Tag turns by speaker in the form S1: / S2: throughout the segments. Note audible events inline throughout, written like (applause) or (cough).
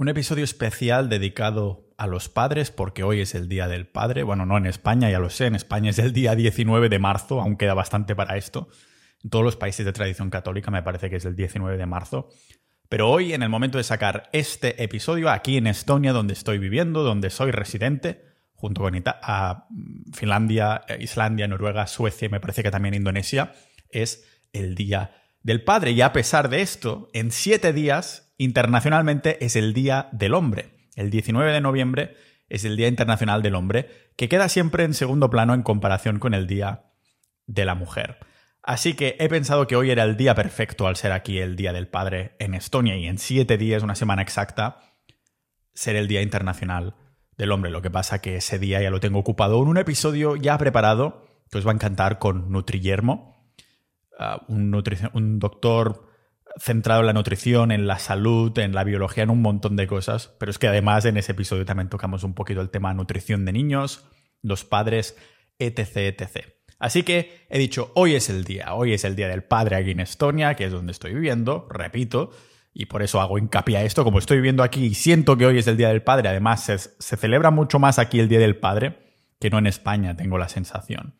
S1: Un episodio especial dedicado a los padres porque hoy es el Día del Padre. Bueno, no en España, ya lo sé, en España es el día 19 de marzo, aún queda bastante para esto. En todos los países de tradición católica me parece que es el 19 de marzo. Pero hoy, en el momento de sacar este episodio, aquí en Estonia, donde estoy viviendo, donde soy residente, junto con a Finlandia, Islandia, Noruega, Suecia y me parece que también Indonesia, es el Día del Padre. Y a pesar de esto, en siete días internacionalmente es el Día del Hombre. El 19 de noviembre es el Día Internacional del Hombre, que queda siempre en segundo plano en comparación con el Día de la Mujer. Así que he pensado que hoy era el día perfecto al ser aquí el Día del Padre en Estonia y en siete días, una semana exacta, ser el Día Internacional del Hombre. Lo que pasa que ese día ya lo tengo ocupado en un episodio ya preparado que os va a encantar con Nutriyermo, ah, un doctor centrado en la nutrición, en la salud, en la biología, en un montón de cosas, pero es que además en ese episodio también tocamos un poquito el tema nutrición de niños, los padres, etc, etc. Así que he dicho, hoy es el día, hoy es el día del padre aquí en Estonia, que es donde estoy viviendo, repito, y por eso hago hincapié a esto, como estoy viviendo aquí y siento que hoy es el día del padre, además se, se celebra mucho más aquí el día del padre que no en España, tengo la sensación.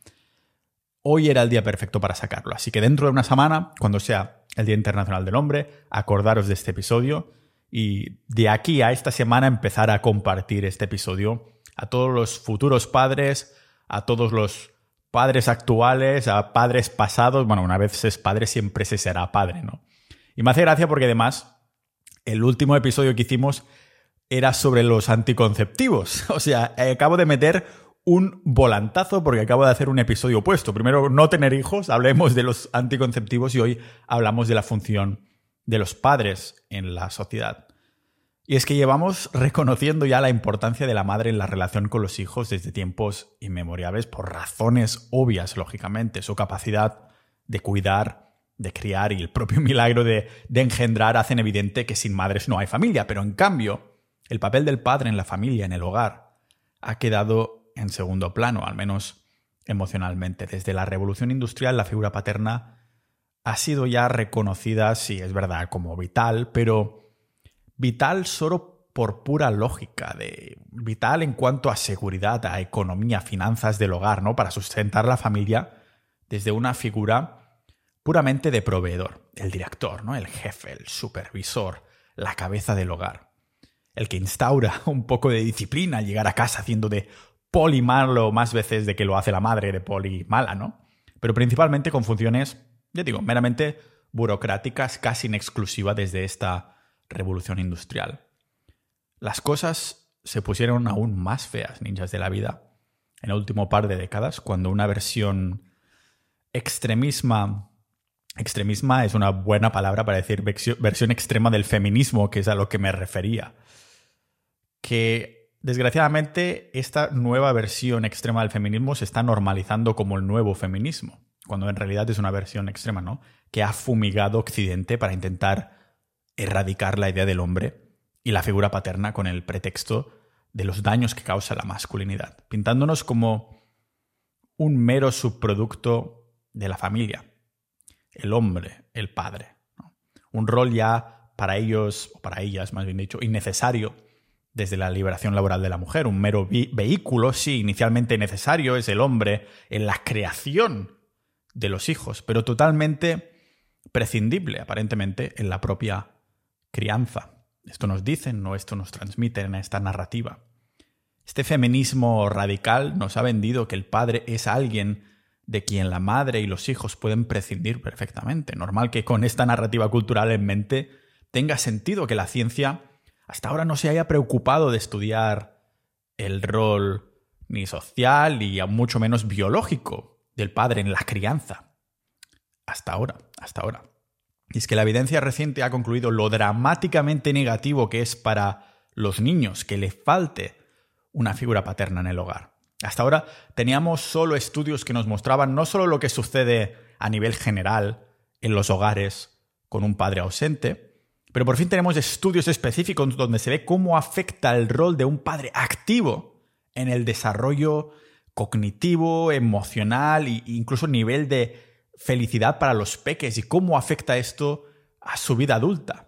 S1: Hoy era el día perfecto para sacarlo, así que dentro de una semana, cuando sea el Día Internacional del Hombre, acordaros de este episodio y de aquí a esta semana empezar a compartir este episodio a todos los futuros padres, a todos los padres actuales, a padres pasados. Bueno, una vez se es padre, siempre se será padre, ¿no? Y me hace gracia porque además el último episodio que hicimos era sobre los anticonceptivos. (laughs) O sea, acabo de meter un volantazo porque acabo de hacer un episodio opuesto. Primero, no tener hijos, hablemos de los anticonceptivos y hoy hablamos de la función de los padres en la sociedad. Y es que llevamos reconociendo ya la importancia de la madre en la relación con los hijos desde tiempos inmemoriales por razones obvias, lógicamente. Su capacidad de cuidar, de criar y el propio (laughs) milagro de, de engendrar hacen evidente que sin madres no hay familia. Pero en cambio, el papel del padre en la familia, en el hogar, ha quedado en segundo plano, al menos emocionalmente. Desde la revolución industrial la figura paterna ha sido ya reconocida, sí, es verdad, como vital, pero vital solo por pura lógica, de vital en cuanto a seguridad, a economía, finanzas del hogar, ¿no? Para sustentar la familia desde una figura puramente de proveedor, el director, ¿no? El jefe, el supervisor, la cabeza del hogar. El que instaura (laughs) un poco de disciplina al llegar a casa haciendo de poli malo más veces de que lo hace la madre de poli mala, ¿no? Pero principalmente con funciones, ya digo, meramente burocráticas, casi en exclusiva desde esta revolución industrial. Las cosas se pusieron aún más feas, ninjas de la vida, en el último par de décadas, cuando una versión extremisma Extremisma es una buena palabra para decir versión extrema del feminismo, que es a lo que me refería. Que Desgraciadamente, esta nueva versión extrema del feminismo se está normalizando como el nuevo feminismo, cuando en realidad es una versión extrema, ¿no? Que ha fumigado Occidente para intentar erradicar la idea del hombre y la figura paterna con el pretexto de los daños que causa la masculinidad, pintándonos como un mero subproducto de la familia, el hombre, el padre. Un rol ya para ellos, o para ellas más bien dicho, innecesario desde la liberación laboral de la mujer. Un mero vehículo, sí, inicialmente necesario, es el hombre en la creación de los hijos, pero totalmente prescindible, aparentemente, en la propia crianza. Esto nos dicen, no esto nos transmiten en esta narrativa. Este feminismo radical nos ha vendido que el padre es alguien de quien la madre y los hijos pueden prescindir perfectamente. Normal que con esta narrativa cultural en mente tenga sentido que la ciencia hasta ahora no se haya preocupado de estudiar el rol ni social ni mucho menos biológico del padre en la crianza. Hasta ahora, hasta ahora. Y es que la evidencia reciente ha concluido lo dramáticamente negativo que es para los niños que le falte una figura paterna en el hogar. Hasta ahora teníamos solo estudios que nos mostraban no solo lo que sucede a nivel general en los hogares con un padre ausente, pero por fin tenemos estudios específicos donde se ve cómo afecta el rol de un padre activo en el desarrollo cognitivo, emocional e incluso nivel de felicidad para los peques y cómo afecta esto a su vida adulta.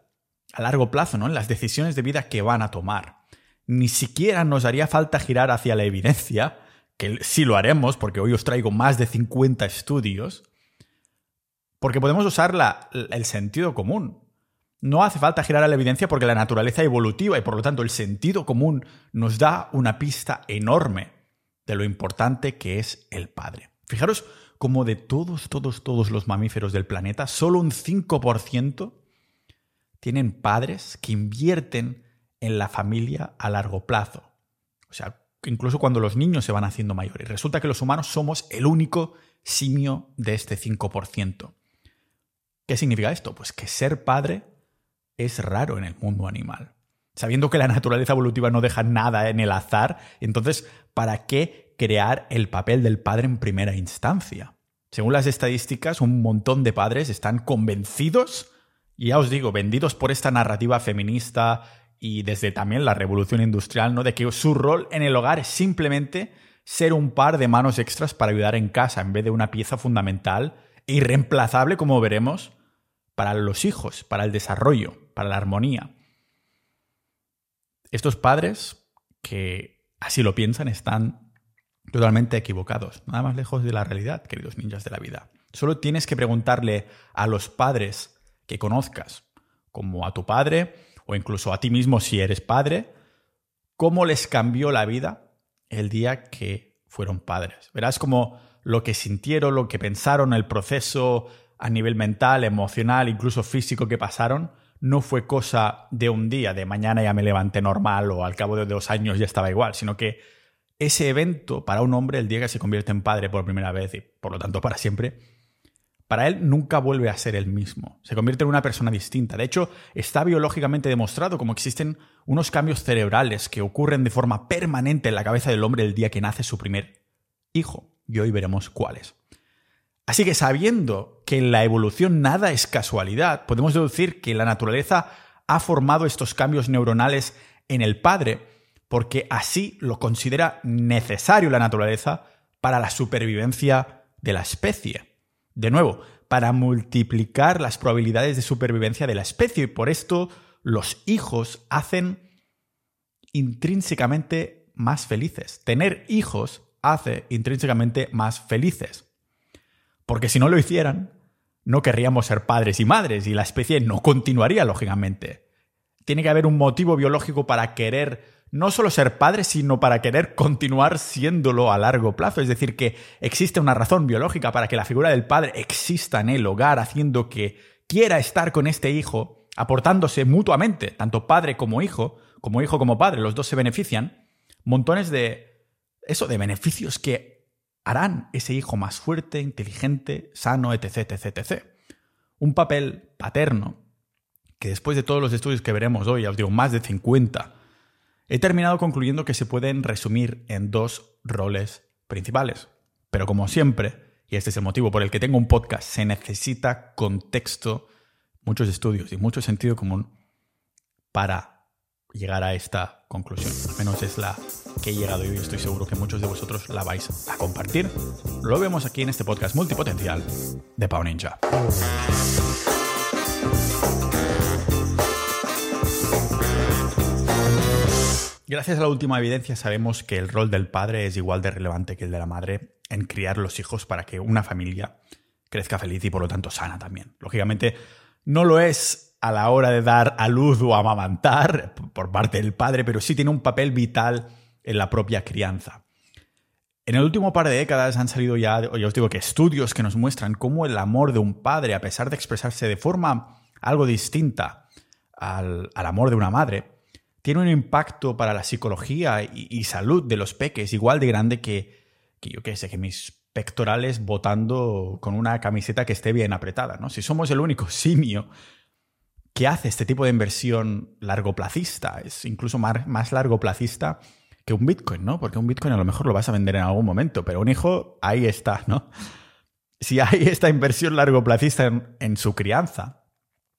S1: a largo plazo, ¿no? En las decisiones de vida que van a tomar. Ni siquiera nos haría falta girar hacia la evidencia, que sí lo haremos, porque hoy os traigo más de 50 estudios, porque podemos usar el sentido común. No hace falta girar a la evidencia porque la naturaleza evolutiva y por lo tanto el sentido común nos da una pista enorme de lo importante que es el padre. Fijaros como de todos, todos, todos los mamíferos del planeta, solo un 5% tienen padres que invierten en la familia a largo plazo. O sea, incluso cuando los niños se van haciendo mayores. Resulta que los humanos somos el único simio de este 5%. ¿Qué significa esto? Pues que ser padre es raro en el mundo animal. Sabiendo que la naturaleza evolutiva no deja nada en el azar, entonces, ¿para qué crear el papel del padre en primera instancia? Según las estadísticas, un montón de padres están convencidos y ya os digo, vendidos por esta narrativa feminista y desde también la revolución industrial, ¿no? De que su rol en el hogar es simplemente ser un par de manos extras para ayudar en casa en vez de una pieza fundamental e irreemplazable, como veremos, para los hijos, para el desarrollo, para la armonía. Estos padres que así lo piensan están totalmente equivocados, nada más lejos de la realidad, queridos ninjas de la vida. Solo tienes que preguntarle a los padres que conozcas, como a tu padre o incluso a ti mismo si eres padre, cómo les cambió la vida el día que fueron padres. Verás como lo que sintieron, lo que pensaron, el proceso a nivel mental, emocional, incluso físico que pasaron, no fue cosa de un día, de mañana ya me levanté normal o al cabo de dos años ya estaba igual, sino que ese evento para un hombre, el día que se convierte en padre por primera vez y por lo tanto para siempre, para él nunca vuelve a ser el mismo. Se convierte en una persona distinta. De hecho, está biológicamente demostrado como existen unos cambios cerebrales que ocurren de forma permanente en la cabeza del hombre el día que nace su primer hijo. Y hoy veremos cuáles. Así que sabiendo que en la evolución nada es casualidad, podemos deducir que la naturaleza ha formado estos cambios neuronales en el padre porque así lo considera necesario la naturaleza para la supervivencia de la especie. De nuevo, para multiplicar las probabilidades de supervivencia de la especie y por esto los hijos hacen intrínsecamente más felices. Tener hijos hace intrínsecamente más felices. Porque si no lo hicieran, no querríamos ser padres y madres y la especie no continuaría, lógicamente. Tiene que haber un motivo biológico para querer no solo ser padre, sino para querer continuar siéndolo a largo plazo. Es decir, que existe una razón biológica para que la figura del padre exista en el hogar, haciendo que quiera estar con este hijo, aportándose mutuamente, tanto padre como hijo, como hijo como padre, los dos se benefician, montones de eso, de beneficios que harán ese hijo más fuerte, inteligente, sano, etc, etc, etc. Un papel paterno que después de todos los estudios que veremos hoy, os digo, más de 50, He terminado concluyendo que se pueden resumir en dos roles principales. Pero como siempre, y este es el motivo por el que tengo un podcast, se necesita contexto, muchos estudios y mucho sentido común para llegar a esta conclusión. Al menos es la que he llegado y estoy seguro que muchos de vosotros la vais a compartir. Lo vemos aquí en este podcast multipotencial de Pau Ninja. Gracias a la última evidencia sabemos que el rol del padre es igual de relevante que el de la madre en criar los hijos para que una familia crezca feliz y por lo tanto sana también. Lógicamente no lo es a la hora de dar a luz o amamantar por parte del padre, pero sí tiene un papel vital en la propia crianza. En el último par de décadas han salido ya, ya os digo que estudios que nos muestran cómo el amor de un padre, a pesar de expresarse de forma algo distinta al, al amor de una madre, tiene un impacto para la psicología y, salud de los peques igual de grande que, que yo qué sé, que mis pectorales botando con una camiseta que esté bien apretada, ¿no? Si somos el único simio que hace este tipo de inversión largoplacista, es incluso más, más largoplacista que un Bitcoin, ¿no? Porque un Bitcoin a lo mejor lo vas a vender en algún momento, pero un hijo ahí está, ¿no? (laughs) Si hay esta inversión largoplacista en, en su crianza,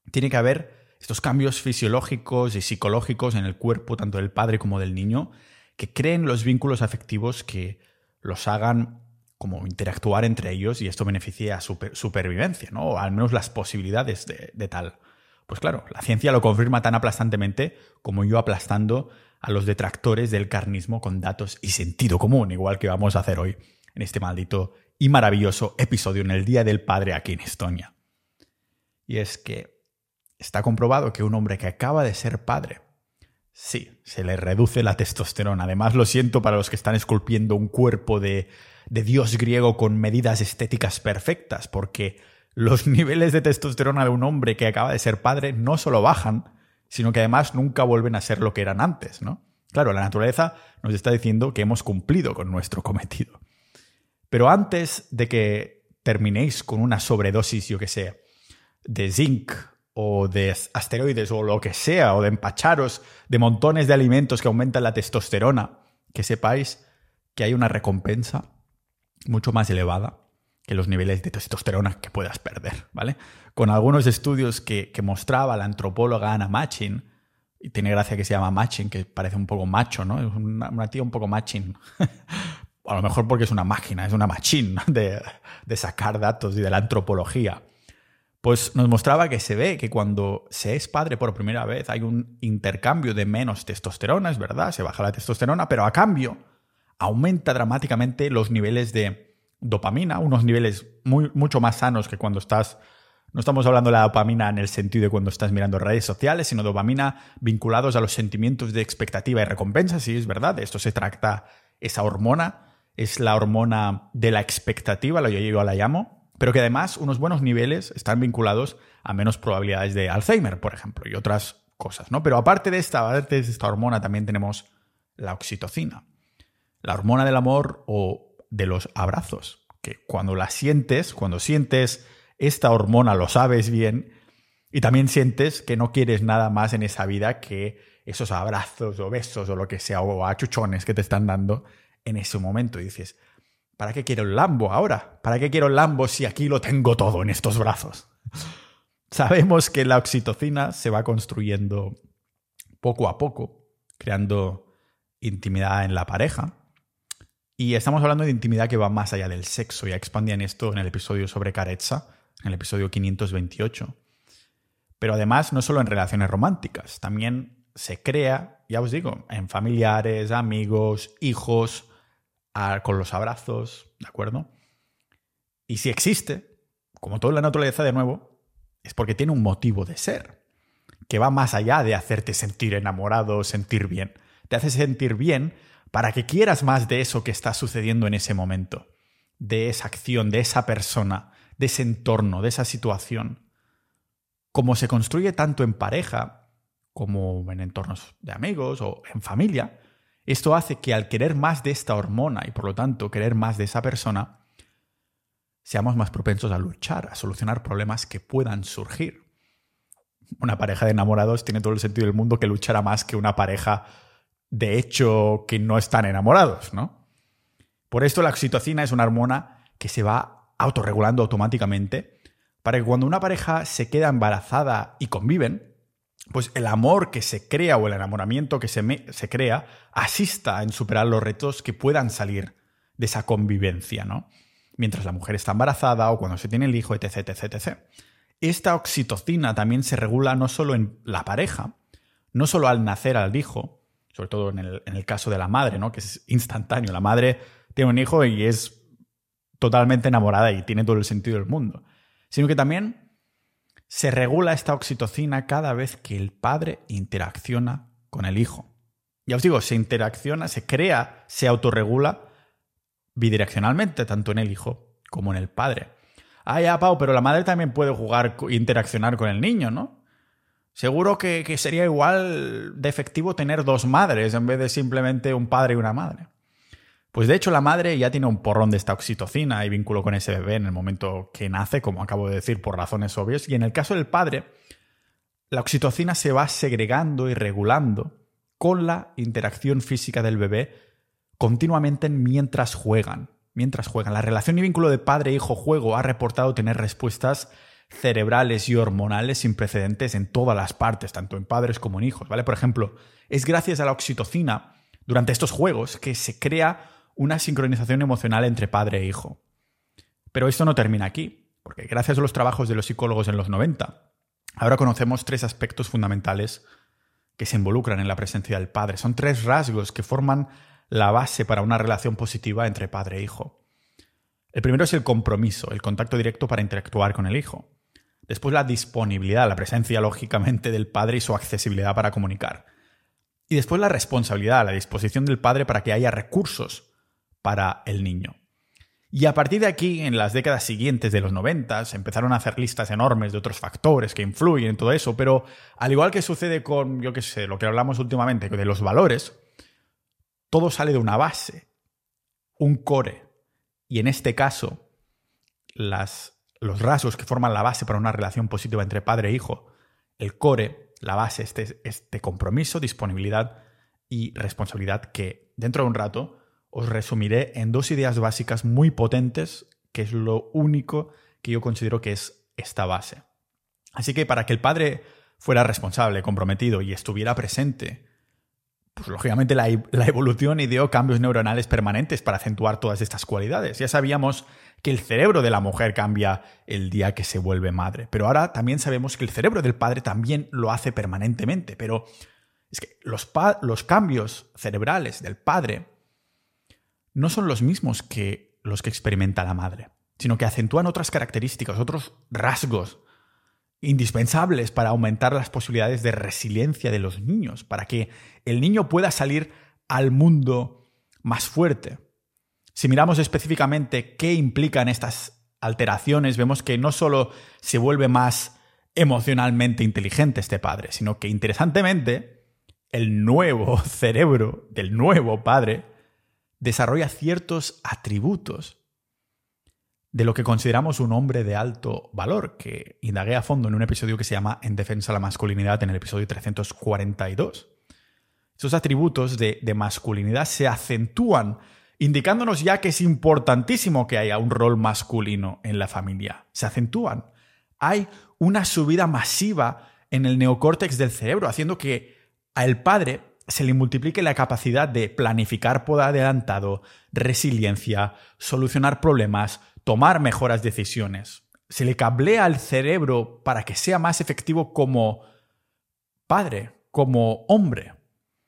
S1: tiene que haber estos cambios fisiológicos y psicológicos en el cuerpo, tanto del padre como del niño, que creen los vínculos afectivos que los hagan como interactuar entre ellos y esto beneficie a su supervivencia, ¿no? O al menos las posibilidades de, tal. Pues claro, la ciencia lo confirma tan aplastantemente como yo aplastando a los detractores del carnismo con datos y sentido común, igual que vamos a hacer hoy en este maldito y maravilloso episodio en el Día del Padre aquí en Estonia. Y es que está comprobado que un hombre que acaba de ser padre, sí, se le reduce la testosterona. Además, lo siento para los que están esculpiendo un cuerpo de, de dios griego con medidas estéticas perfectas, porque los (laughs) niveles de testosterona de un hombre que acaba de ser padre no solo bajan, sino que además nunca vuelven a ser lo que eran antes, ¿no? Claro, la naturaleza nos está diciendo que hemos cumplido con nuestro cometido. Pero antes de que terminéis con una sobredosis, yo que sé, de zinc o de asteroides o lo que sea, o de empacharos de montones de alimentos que aumentan la testosterona, que sepáis que hay una recompensa mucho más elevada que los niveles de testosterona que puedas perder, ¿vale? Con algunos estudios que, mostraba la antropóloga Anna Machin, y tiene gracia que se llama Machin, que parece un poco macho, ¿no? Es una, tía un poco Machin. (laughs) a lo mejor porque es una máquina, es una machine de, de sacar datos y de la antropología. Pues nos mostraba que se ve que cuando se es padre por primera vez hay un intercambio de menos testosterona, es verdad, se baja la testosterona, pero a cambio aumenta dramáticamente los niveles de dopamina, unos niveles mucho más sanos que cuando estás... No estamos hablando de la dopamina en el sentido de cuando estás mirando redes sociales, sino dopamina vinculados a los sentimientos de expectativa y recompensa, sí, es verdad, de esto se trata esa hormona, es la hormona de la expectativa, lo yo la llamo, pero que además unos buenos niveles están vinculados a menos probabilidades de Alzheimer, por ejemplo, y otras cosas, ¿no? Pero aparte de esta, aparte de esta hormona también tenemos la oxitocina, la hormona del amor o de los abrazos, que cuando la sientes, cuando sientes esta hormona, lo sabes bien, y también sientes que no quieres nada más en esa vida que esos abrazos o besos o lo que sea, o achuchones que te están dando en ese momento. Y dices, ¿para qué quiero el Lambo ahora? ¿Para qué quiero el Lambo si aquí lo tengo todo en estos brazos? (laughs) Sabemos que la oxitocina se va construyendo poco a poco, creando intimidad en la pareja, y estamos hablando de intimidad que va más allá del sexo. Ya expandían esto en el episodio sobre Carezza, en el episodio 528. Pero además, no solo en relaciones románticas, también se crea, ya os digo, en familiares, amigos, hijos, con los abrazos, ¿de acuerdo? Y si existe, como toda la naturaleza de nuevo, es porque tiene un motivo de ser, que va más allá de hacerte sentir enamorado, sentir bien. Te hace sentir bien para que quieras más de eso que está sucediendo en ese momento, de esa acción, de esa persona, de ese entorno, de esa situación. Como se construye tanto en pareja como en entornos de amigos o en familia, esto hace que al querer más de esta hormona y por lo tanto querer más de esa persona, seamos más propensos a luchar, a solucionar problemas que puedan surgir. Una pareja de enamorados tiene todo el sentido del mundo que luchará más que una pareja de hecho que no están enamorados, ¿no? Por esto la oxitocina es una hormona que se va autorregulando automáticamente para que cuando una pareja se queda embarazada y conviven, pues el amor que se crea o el enamoramiento que se, se crea asista en superar los retos que puedan salir de esa convivencia, ¿no? Mientras la mujer está embarazada o cuando se tiene el hijo, etc, etc, etc. Esta oxitocina también se regula no solo en la pareja, no solo al nacer al hijo, sobre todo en el, caso de la madre, ¿no? que es instantáneo. La madre tiene un hijo y es totalmente enamorada y tiene todo el sentido del mundo. Sino que también se regula esta oxitocina cada vez que el padre interacciona con el hijo. Ya os digo, se interacciona, se crea, se autorregula bidireccionalmente, tanto en el hijo como en el padre. Ah, ya, Pau, pero la madre también puede jugar interaccionar con el niño, ¿no? Seguro que, sería igual de efectivo tener dos madres en vez de simplemente un padre y una madre. Pues de hecho la madre ya tiene un porrón de esta oxitocina y vínculo con ese bebé en el momento que nace, como acabo de decir, por razones obvias. Y en el caso del padre, la oxitocina se va segregando y regulando con la interacción física del bebé continuamente mientras juegan. Mientras juegan. La relación y vínculo de padre-hijo-juego ha reportado tener respuestas cerebrales y hormonales sin precedentes en todas las partes, tanto en padres como en hijos, ¿vale? Por ejemplo, es gracias a la oxitocina durante estos juegos que se crea una sincronización emocional entre padre e hijo. Pero esto no termina aquí, porque gracias a los trabajos de los psicólogos en los 90, Ahora conocemos tres aspectos fundamentales que se involucran en la presencia del padre. Son tres rasgos que forman la base para una relación positiva entre padre e hijo. El primero es el compromiso, el contacto directo para interactuar con el hijo. Después la disponibilidad, la presencia lógicamente del padre y su accesibilidad para comunicar. Y después la responsabilidad, la disposición del padre para que haya recursos para el niño. Y a partir de aquí, en las décadas siguientes de los 90, se empezaron a hacer listas enormes de otros factores que influyen en todo eso, pero al igual que sucede con, yo qué sé, lo que hablamos últimamente, de los valores, todo sale de una base, un core. Y en este caso, las, los rasgos que forman la base para una relación positiva entre padre e hijo, el core, la base, este, este compromiso, disponibilidad y responsabilidad que dentro de un rato os resumiré en dos ideas básicas muy potentes, que es lo único que yo considero que es esta base. Así que para que el padre fuera responsable, comprometido y estuviera presente, pues lógicamente la, evolución ideó cambios neuronales permanentes para acentuar todas estas cualidades. Ya sabíamos que el cerebro de la mujer cambia el día que se vuelve madre, pero ahora también sabemos que el cerebro del padre también lo hace permanentemente, pero es que los, los cambios cerebrales del padre no son los mismos que los que experimenta la madre, sino que acentúan otras características, otros rasgos indispensables para aumentar las posibilidades de resiliencia de los niños, para que el niño pueda salir al mundo más fuerte. Si miramos específicamente qué implican estas alteraciones, vemos que no solo se vuelve más emocionalmente inteligente este padre, sino que interesantemente el nuevo (laughs) cerebro del nuevo padre desarrolla ciertos atributos de lo que consideramos un hombre de alto valor, que indagué a fondo en un episodio que se llama En defensa de la masculinidad, en el episodio 342. Esos atributos de, de masculinidad se acentúan, indicándonos ya que es importantísimo que haya un rol masculino en la familia. Se acentúan. Hay una subida masiva en el neocórtex del cerebro, haciendo que al padre se le multiplique la capacidad de planificar por adelantado, resiliencia, solucionar problemas, tomar mejoras decisiones. Se le cablea al cerebro para que sea más efectivo como padre, como hombre.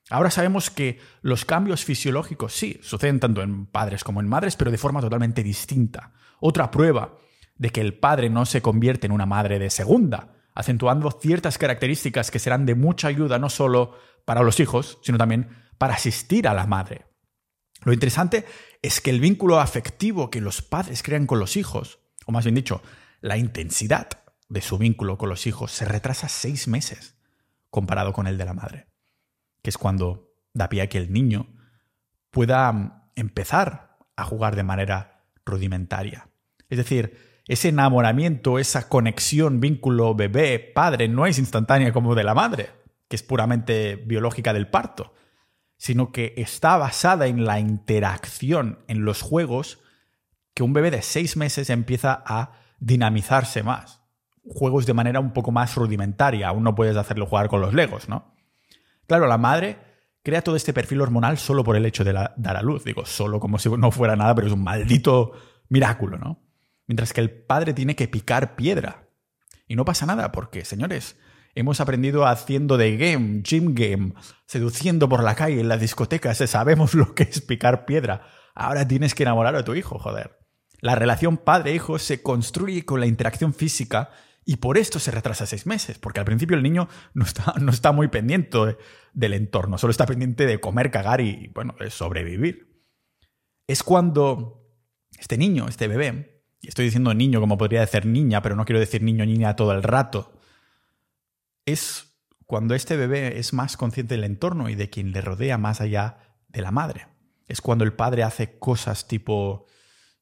S1: Ahora sabemos que los cambios fisiológicos sí, suceden tanto en padres como en madres, pero de forma totalmente distinta. Otra prueba de que el padre no se convierte en una madre de segunda, acentuando ciertas características que serán de mucha ayuda no solo para los hijos, sino también para asistir a la madre. Lo interesante es que el vínculo afectivo que los padres crean con los hijos, o más bien dicho, la intensidad de su vínculo con los hijos se retrasa seis meses comparado con el de la madre, que es cuando da pie a que el niño pueda empezar a jugar de manera rudimentaria. Es decir, ese enamoramiento, esa conexión, vínculo bebé-padre no es instantánea como de la madre, que es puramente biológica del parto, sino que está basada en la interacción, en los juegos, que un bebé de seis meses empieza a dinamizarse más. Juegos de manera un poco más rudimentaria, aún no puedes hacerlo jugar con los legos, ¿no? Claro, la madre crea todo este perfil hormonal solo por el hecho de dar a luz. Digo, solo como si no fuera nada, pero es un maldito miráculo, ¿no? mientras que el padre tiene que picar piedra. Y no pasa nada, porque, señores, hemos aprendido haciendo de game, gym game, seduciendo por la calle, en las discotecas, sabemos (laughs) lo que es picar piedra. Ahora tienes que enamorar a tu hijo, joder. La relación padre-hijo se construye con la interacción física y por esto se retrasa seis meses, porque al principio el niño no está, (laughs) no está muy pendiente del entorno, solo está pendiente de comer, cagar y, bueno, de sobrevivir. Es cuando este niño, este bebé, estoy diciendo niño como podría decir niña, pero no quiero decir niño niña todo el rato, es cuando este bebé es más consciente del entorno y de quien le rodea más allá de la madre. Es cuando el padre hace cosas tipo,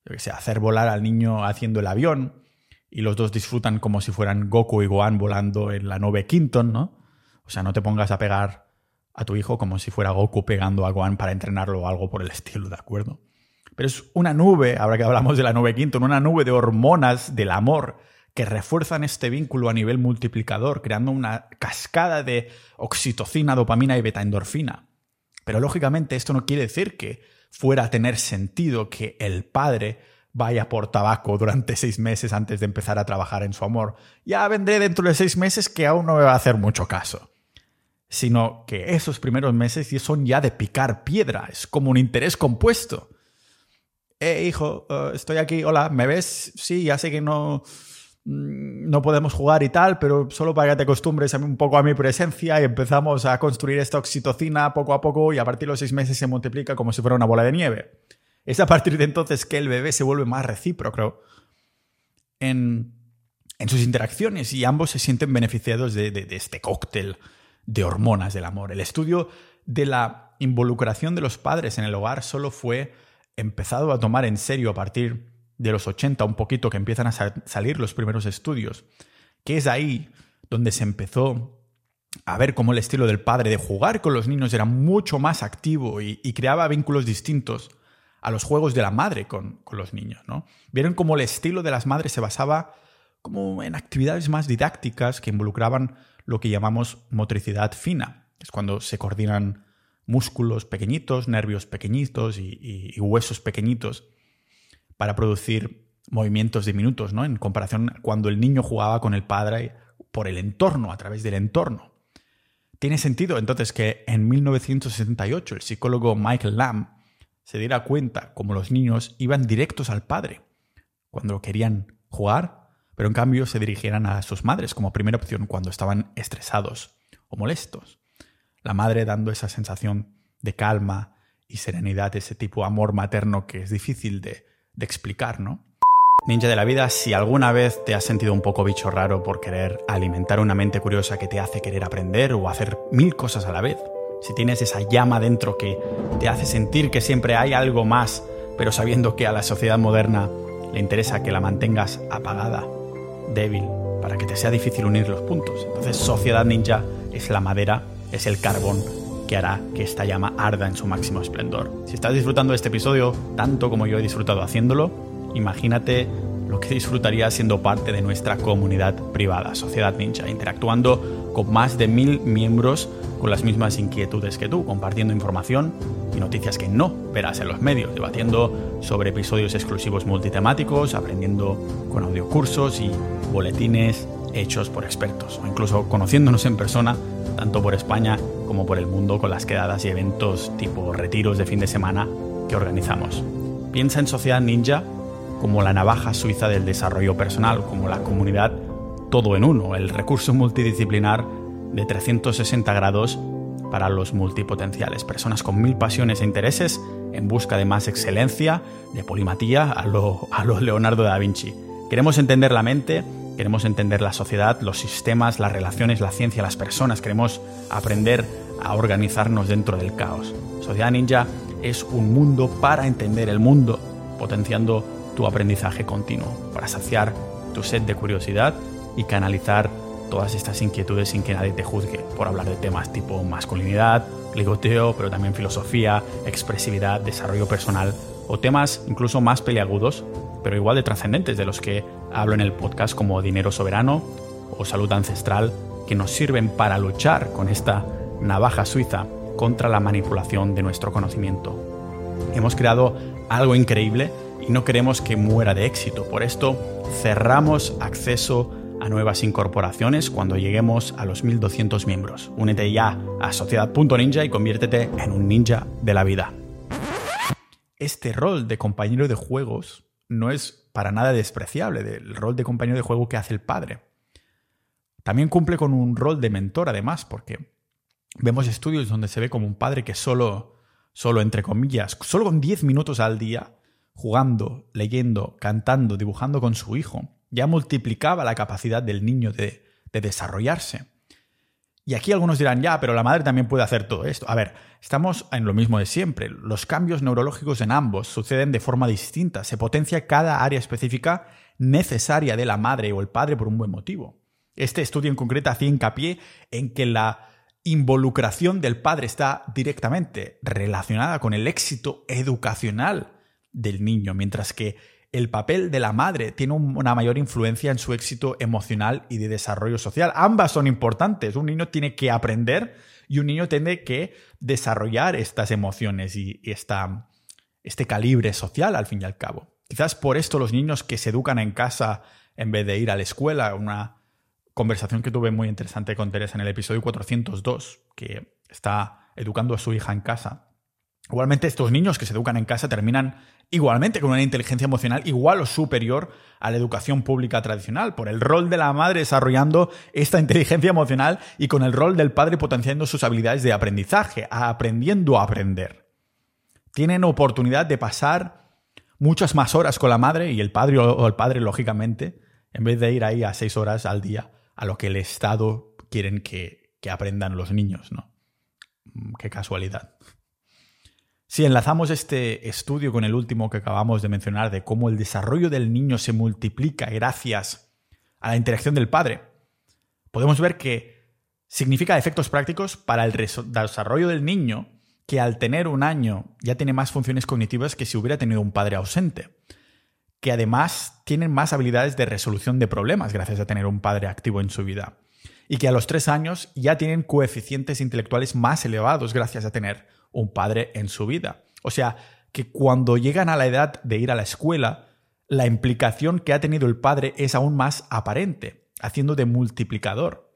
S1: yo que sé, hacer volar al niño haciendo el avión y los dos disfrutan como si fueran Goku y Gohan volando en la nube Quinton, ¿no? O sea, no te pongas a pegar a tu hijo como si fuera Goku pegando a Gohan para entrenarlo o algo por el estilo, ¿de acuerdo? Pero es una nube, ahora que hablamos de la nube Quinton, una nube de hormonas del amor que refuerzan este vínculo a nivel multiplicador, creando una cascada de oxitocina, dopamina y betaendorfina. Pero lógicamente esto no quiere decir que fuera a tener sentido que el padre vaya por tabaco durante (laughs) seis meses antes de empezar a trabajar en su amor. Ya vendré dentro de seis meses que aún no me va a hacer mucho caso. Sino que esos primeros meses son ya de picar piedra, es como un interés compuesto. Eh, hijo, eh, estoy aquí, hola, ¿me ves? Sí, ya sé que no, no podemos jugar y tal, pero solo para que te acostumbres un poco a mi presencia y empezamos a construir esta oxitocina poco a poco y a partir de los seis meses se multiplica como si fuera una bola de nieve. Es a partir de entonces que el bebé se vuelve más recíproco en, en sus interacciones y ambos se sienten beneficiados de, de este cóctel de hormonas del amor. El estudio de la involucración de los padres en el hogar solo fue empezado a tomar en serio a partir de los 80, un poquito que empiezan a salir los primeros estudios, que es ahí donde se empezó a ver cómo el estilo del padre de jugar con los niños era mucho más activo y, creaba vínculos distintos a los juegos de la madre con, los niños. ¿no? Vieron cómo el estilo de las madres se basaba como en actividades más didácticas que involucraban lo que llamamos motricidad fina, que es cuando se coordinan músculos pequeñitos, nervios pequeñitos y, huesos pequeñitos para producir movimientos diminutos, ¿no? En comparación cuando el niño jugaba con el padre por el entorno, a través del entorno. Tiene sentido entonces que en 1968 el psicólogo Michael Lamb se diera cuenta como los niños iban directos al padre cuando querían jugar, pero en cambio se dirigieran a sus madres como primera opción cuando estaban estresados o molestos. La madre dando esa sensación de calma y serenidad, ese tipo de amor materno que es difícil de, de explicar, ¿no? Ninja de la vida, si alguna vez te has sentido un poco bicho raro por querer alimentar una mente curiosa que te hace querer aprender o hacer mil cosas a la vez, si tienes esa llama dentro que te hace sentir que siempre hay algo más, pero sabiendo que a la sociedad moderna le interesa que la mantengas apagada, débil, para que te sea difícil unir los puntos. Entonces Sociedad Ninja es la madera, es el carbón que hará que esta llama arda en su máximo esplendor. Si estás disfrutando de este episodio tanto como yo he disfrutado haciéndolo, imagínate lo que disfrutaría siendo parte de nuestra comunidad privada, Sociedad Ninja, interactuando con más de mil miembros con las mismas inquietudes que tú, compartiendo información y noticias que no verás en los medios, debatiendo sobre episodios exclusivos multitemáticos, aprendiendo con audiocursos y boletines hechos por expertos, o incluso conociéndonos en persona, tanto por España como por el mundo, con las quedadas y eventos tipo retiros de fin de semana que organizamos. Piensa en Sociedad Ninja como la navaja suiza del desarrollo personal, como la comunidad todo en uno, el recurso multidisciplinar de 360 grados para los multipotenciales, personas con mil pasiones e intereses en busca de más excelencia, de polimatía a lo, a lo Leonardo da Vinci. Queremos entender la mente, queremos entender la sociedad, los sistemas, las relaciones, la ciencia, las personas, queremos aprender a organizarnos dentro del caos. Sociedad Ninja es un mundo para entender el mundo, potenciando tu aprendizaje continuo, para saciar tu sed de curiosidad y canalizar todas estas inquietudes sin que nadie te juzgue por hablar de temas tipo masculinidad, ligoteo, pero también filosofía, expresividad, desarrollo personal o temas incluso más peliagudos, pero igual de trascendentes de los que hablo en el podcast como dinero soberano o salud ancestral, que nos sirven para luchar con esta navaja suiza contra la manipulación de nuestro conocimiento. Hemos creado algo increíble y no queremos que muera de éxito. Por esto cerramos acceso a nuevas incorporaciones cuando lleguemos a los 1200 miembros. Únete ya a sociedad.ninja y conviértete en un ninja de la vida. Este rol de compañero de juegos no es para nada despreciable, del rol de compañero de juego que hace el padre. También cumple con un rol de mentor, además, porque vemos estudios donde se ve como un padre que solo, solo entre comillas, solo con 10 minutos al día, jugando, leyendo, cantando, dibujando con su hijo, ya multiplicaba la capacidad del niño de, desarrollarse. Y aquí algunos dirán, ya, pero la madre también puede hacer todo esto. A ver, estamos en lo mismo de siempre. Los cambios neurológicos en ambos suceden de forma distinta. Se potencia cada área específica necesaria de la madre o el padre por un buen motivo. Este estudio en concreto hacía hincapié en que la involucración del padre está directamente relacionada con el éxito educacional del niño, mientras que el papel de la madre tiene una mayor influencia en su éxito emocional y de desarrollo social. Ambas son importantes. Un niño tiene que aprender y un niño tiene que desarrollar estas emociones y, este calibre social al fin y al cabo. Quizás por esto los niños que se educan en casa en vez de ir a la escuela, una conversación que tuve muy interesante con Teresa en el episodio 402, que está educando a su hija en casa. Igualmente estos niños que se educan en casa terminan igualmente con una inteligencia emocional igual o superior a la educación pública tradicional, por el rol de la madre desarrollando esta inteligencia emocional y con el rol del padre potenciando sus habilidades de aprendizaje, aprendiendo a aprender. Tienen oportunidad de pasar muchas más horas con la madre y el padre o el padre, lógicamente, en vez de ir ahí a seis horas al día a lo que el Estado quieren que, que aprendan los niños, ¿no? Mm, qué casualidad. Si enlazamos este estudio con el último que acabamos de mencionar de cómo el desarrollo del niño se multiplica gracias a la interacción del padre, podemos ver que significa efectos prácticos para el desarrollo del niño que al tener un año ya tiene más funciones cognitivas que si hubiera tenido un padre ausente, que además tienen más habilidades de resolución de problemas gracias a tener un padre activo en su vida, y que a los tres años ya tienen coeficientes intelectuales más elevados gracias a tener un padre en su vida. O sea, que cuando llegan a la edad de ir a la escuela, la implicación que ha tenido el padre es aún más aparente, haciendo de multiplicador.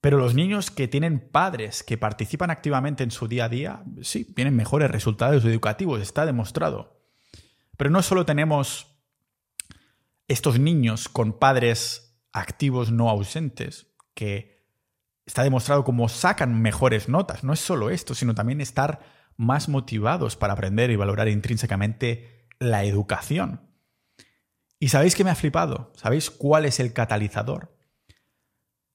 S1: Pero los niños que tienen padres que participan activamente en su día a día, sí, tienen mejores resultados educativos, está demostrado. Pero no solo tenemos estos niños con padres activos no ausentes, que está demostrado cómo sacan mejores notas. No es solo esto, sino también estar más motivados para aprender y valorar intrínsecamente la educación. ¿Y sabéis qué me ha flipado? ¿Sabéis cuál es el catalizador?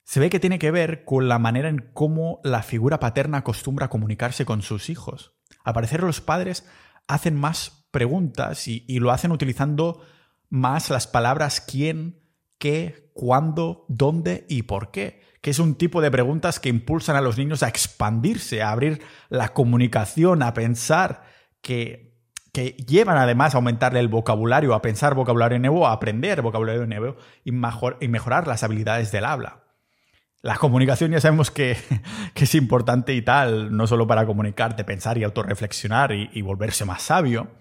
S1: Se ve que tiene que ver con la manera en cómo la figura paterna acostumbra a comunicarse con sus hijos. Al parecer los padres hacen más preguntas y, y lo hacen utilizando más las palabras quién, qué, cuándo, dónde y por qué que es un tipo de preguntas que impulsan a los niños a expandirse, a abrir la comunicación, a pensar, que, que llevan además a aumentarle el vocabulario, a pensar vocabulario nuevo, a aprender vocabulario nuevo y, y mejorar las habilidades del habla. La comunicación ya sabemos (laughs) que, es importante y tal, no solo para comunicarte, pensar y autorreflexionar y, y volverse más sabio,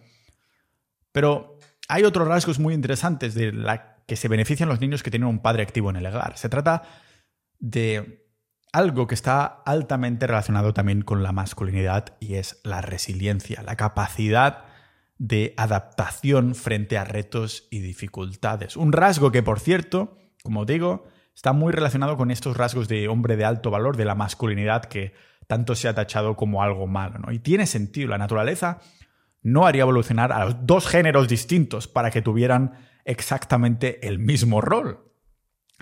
S1: pero hay otros rasgos muy interesantes de la que se benefician los niños que tienen un padre activo en el hogar. Se trata de algo que está altamente relacionado también con la masculinidad y es la resiliencia, la capacidad de adaptación frente a retos y dificultades. Un rasgo que, por cierto, como digo, está muy relacionado con estos rasgos de hombre de alto valor, de la masculinidad que tanto se ha tachado como algo malo. ¿no? Y tiene sentido, la naturaleza no haría evolucionar a los dos géneros distintos para que tuvieran exactamente el mismo rol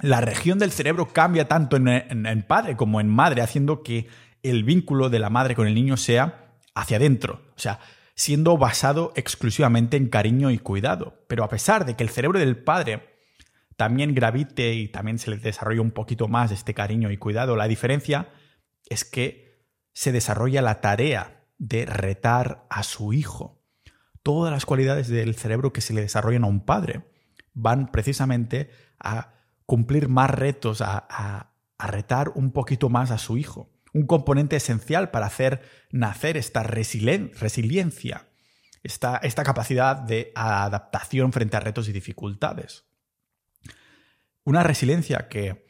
S1: la región del cerebro cambia tanto en, padre como en madre, haciendo que el vínculo de la madre con el niño sea hacia adentro, o sea, siendo basado exclusivamente en cariño y cuidado. Pero a pesar de que el cerebro del padre también gravite y también se le desarrolla un poquito más este cariño y cuidado, la diferencia es que se desarrolla la tarea de retar a su hijo. Todas las cualidades del cerebro que se le desarrollan a un padre van precisamente a cumplir más retos, a, retar un poquito más a su hijo. Un componente esencial para hacer nacer esta resiliencia, esta, esta capacidad de adaptación frente a retos y dificultades. Una resiliencia que,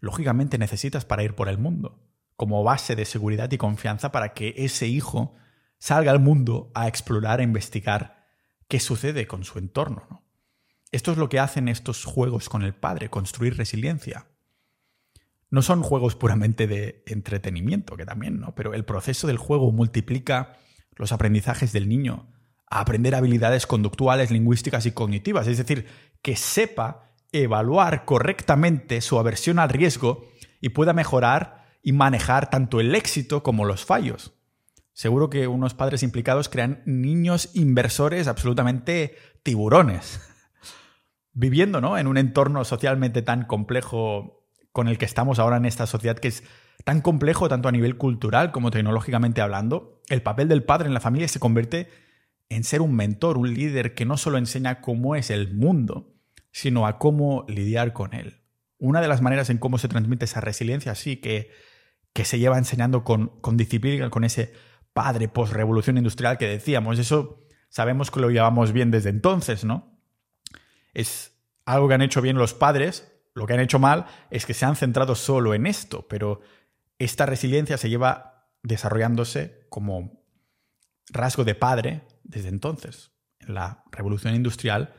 S1: lógicamente, necesitas para ir por el mundo, como base de seguridad y confianza para que ese hijo salga al mundo a explorar e investigar qué sucede con su entorno. ¿no? Esto es lo que hacen estos juegos con el padre, construir resiliencia. No son juegos puramente de entretenimiento, que también, ¿no? Pero el proceso del juego multiplica los aprendizajes del niño a aprender habilidades conductuales, lingüísticas y cognitivas. Es decir, que sepa evaluar correctamente su aversión al riesgo y pueda mejorar y manejar tanto el éxito como los fallos. Seguro que unos padres implicados crean niños inversores absolutamente tiburones viviendo ¿no? en un entorno socialmente tan complejo con el que estamos ahora en esta sociedad que es tan complejo tanto a nivel cultural como tecnológicamente hablando, el papel del padre en la familia se convierte en ser un mentor, un líder que no solo enseña cómo es el mundo, sino a cómo lidiar con él. Una de las maneras en cómo se transmite esa resiliencia, sí, que, que se lleva enseñando con, con disciplina, con ese padre post-revolución industrial que decíamos, eso sabemos que lo llevamos bien desde entonces, ¿no? Es algo que han hecho bien los padres, lo que han hecho mal es que se han centrado solo en esto, pero esta resiliencia se lleva desarrollándose como rasgo de padre desde entonces. En la revolución industrial,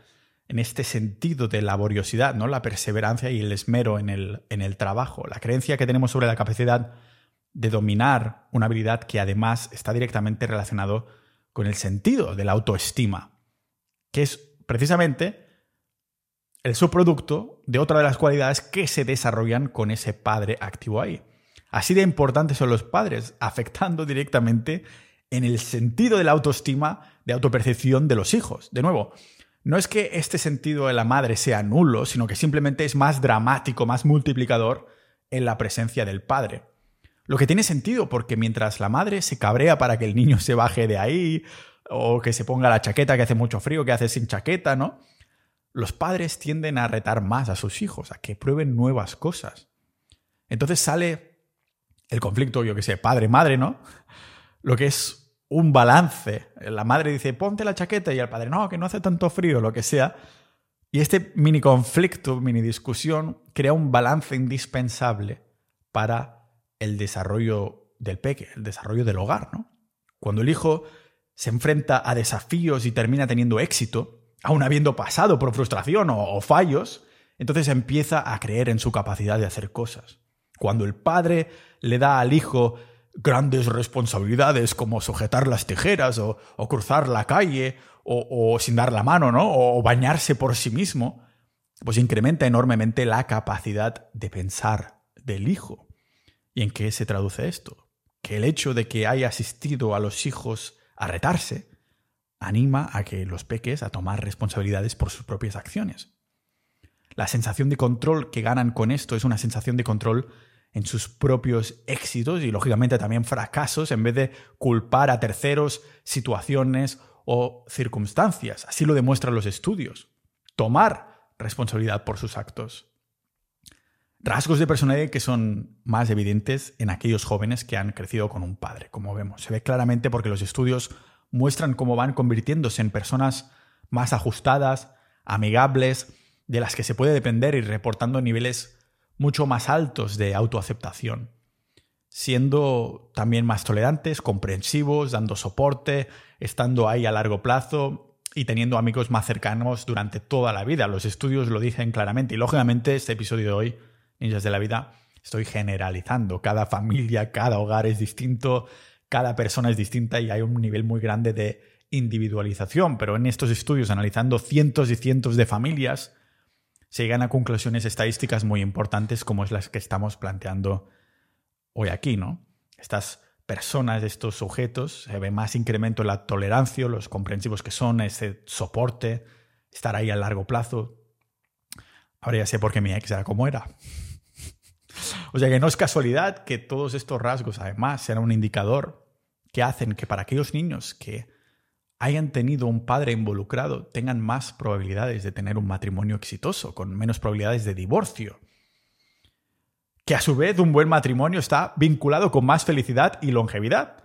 S1: en este sentido de laboriosidad, ¿no? La perseverancia y el esmero en el, en el trabajo, la creencia que tenemos sobre la capacidad de dominar una habilidad que además está directamente relacionado con el sentido de la autoestima, que es precisamente el subproducto de otra de las cualidades que se desarrollan con ese padre activo ahí. Así de importantes son los padres, afectando directamente en el sentido de la autoestima, de autopercepción de los hijos. De nuevo, no es que este sentido de la madre sea nulo, sino que simplemente es más dramático, más multiplicador en la presencia del padre. Lo que tiene sentido, porque mientras la madre se cabrea para que el niño se baje de ahí, o que se ponga la chaqueta que hace mucho frío, que hace sin chaqueta, ¿no? Los padres tienden a retar más a sus hijos, a que prueben nuevas cosas. Entonces sale el conflicto, yo que sé, padre-madre, ¿no? Lo que es un balance. La madre dice, ponte la chaqueta, y el padre, no, que no hace tanto frío, lo que sea. Y este mini conflicto, mini discusión, crea un balance indispensable para el desarrollo del peque, el desarrollo del hogar, ¿no? Cuando el hijo se enfrenta a desafíos y termina teniendo éxito, aún habiendo pasado por frustración o, fallos, entonces empieza a creer en su capacidad de hacer cosas. Cuando el padre le da al hijo grandes responsabilidades como sujetar las tijeras o, cruzar la calle o, sin dar la mano, ¿no? O bañarse por sí mismo, pues incrementa enormemente la capacidad de pensar del hijo. ¿Y en qué se traduce esto? Que el hecho de que haya asistido a los hijos a retarse anima a que los peques a tomar responsabilidades por sus propias acciones. La sensación de control que ganan con esto es una sensación de control en sus propios éxitos y lógicamente también fracasos en vez de culpar a terceros, situaciones o circunstancias. Así lo demuestran los estudios. Tomar responsabilidad por sus actos. Rasgos de personalidad que son más evidentes en aquellos jóvenes que han crecido con un padre, como vemos. Se ve claramente porque los estudios muestran cómo van convirtiéndose en personas más ajustadas, amigables, de las que se puede depender y reportando niveles mucho más altos de autoaceptación, siendo también más tolerantes, comprensivos, dando soporte, estando ahí a largo plazo y teniendo amigos más cercanos durante toda la vida. Los estudios lo dicen claramente y lógicamente este episodio de hoy ninjas de la vida, estoy generalizando. Cada familia, cada hogar es distinto, cada persona es distinta y hay un nivel muy grande de individualización. Pero en estos estudios, analizando cientos y cientos de familias, se llegan a conclusiones estadísticas muy importantes como es las que estamos planteando hoy aquí, ¿no? Estas personas, estos sujetos, se ve más incremento en la tolerancia, los comprensivos que son, ese soporte, estar ahí a largo plazo. Ahora ya sé por qué mi ex era como era. (laughs) O sea que no es casualidad que todos estos rasgos además sean un indicador que hacen que para aquellos niños que hayan tenido un padre involucrado tengan más probabilidades de tener un matrimonio exitoso, con menos probabilidades de divorcio. Que a su vez un buen matrimonio está vinculado con más felicidad y longevidad.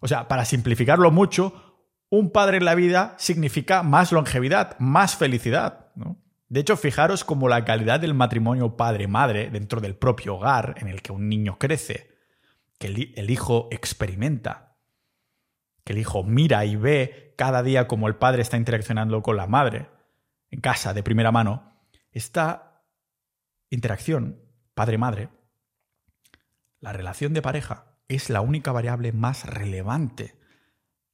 S1: O sea, para simplificarlo mucho, un padre en la vida significa más longevidad, más felicidad. ¿no? De hecho, fijaros cómo la calidad del matrimonio padre-madre dentro del propio hogar en el que un niño crece, que el, hijo experimenta, que el hijo mira y ve cada día cómo el padre está interaccionando con la madre, en casa, de primera mano, esta interacción padre-madre, la relación de pareja es la única variable más relevante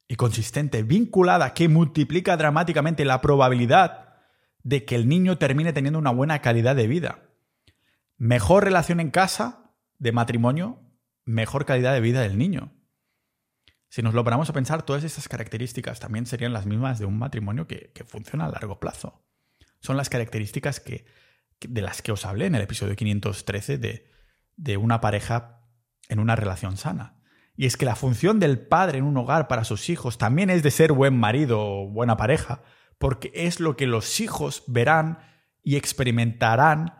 S1: y consistente, vinculada, que multiplica dramáticamente la probabilidad de que el niño termine teniendo una buena calidad de vida. Mejor relación en casa, de matrimonio, mejor calidad de vida del niño. Si nos lo paramos a pensar, todas esas características también serían las mismas de un matrimonio que, funciona a largo plazo. Son las características que, de las que os hablé en el episodio 513 de, de una pareja en una relación sana. Y es que la función del padre en un hogar para sus hijos también es de ser buen marido o buena pareja, porque es lo que los hijos verán y experimentarán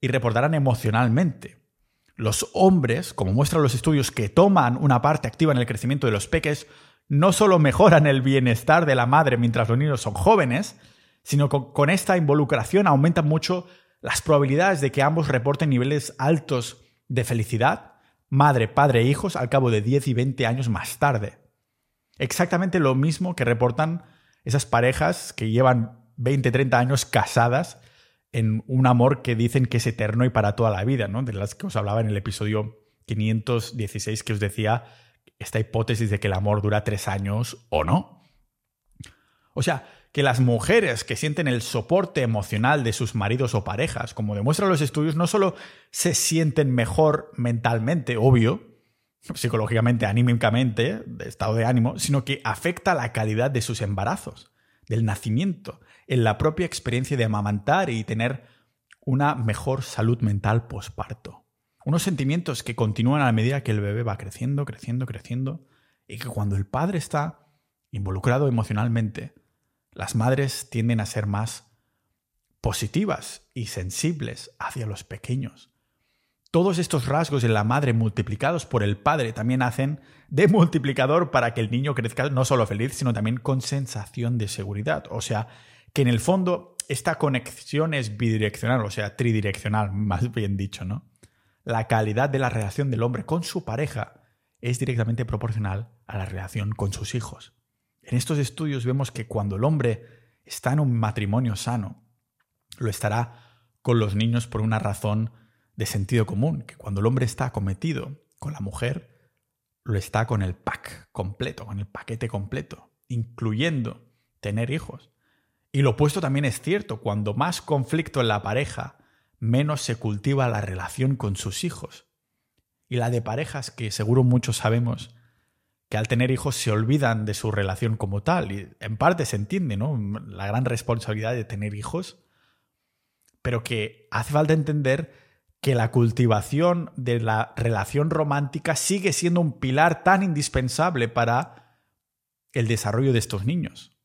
S1: y reportarán emocionalmente. Los hombres, como muestran los estudios que toman una parte activa en el crecimiento de los peques, no solo mejoran el bienestar de la madre mientras los niños son jóvenes, sino que con esta involucración aumentan mucho las probabilidades de que ambos reporten niveles altos de felicidad, madre, padre e hijos, al cabo de 10 y 20 años más tarde. Exactamente lo mismo que reportan esas parejas que llevan 20, 30 años casadas en un amor que dicen que es eterno y para toda la vida, ¿no? De las que os hablaba en el episodio 516 que os decía esta hipótesis de que el amor dura tres años o no. O sea, que las mujeres que sienten el soporte emocional de sus maridos o parejas, como demuestran los estudios, no solo se sienten mejor mentalmente, obvio, psicológicamente, anímicamente, de estado de ánimo, sino que afecta la calidad de sus embarazos, del nacimiento, en la propia experiencia de amamantar y tener una mejor salud mental posparto. Unos sentimientos que continúan a medida que el bebé va creciendo, creciendo, creciendo, y que cuando el padre está involucrado emocionalmente, las madres tienden a ser más positivas y sensibles hacia los pequeños. Todos estos rasgos en la madre multiplicados por el padre también hacen de multiplicador para que el niño crezca no solo feliz, sino también con sensación de seguridad. O sea, que en el fondo esta conexión es bidireccional, o sea, tridireccional, (laughs) más bien dicho, ¿no? la calidad de la relación del hombre con su pareja es directamente proporcional a la relación con sus hijos. En estos estudios vemos que cuando el hombre está en un matrimonio sano, lo estará con los niños por una razón de sentido común, que cuando el hombre está acometido con la mujer, lo está con el pack completo, con el paquete completo, incluyendo tener hijos. Y lo opuesto también es cierto, cuando más conflicto en la pareja menos se cultiva la relación con sus hijos. Y la de parejas que seguro muchos sabemos que al tener hijos se olvidan de su relación como tal. Y en parte se entiende, ¿no? La gran responsabilidad de tener hijos. Pero que hace falta entender que la cultivación de la relación romántica sigue siendo un pilar tan indispensable para el desarrollo de estos niños.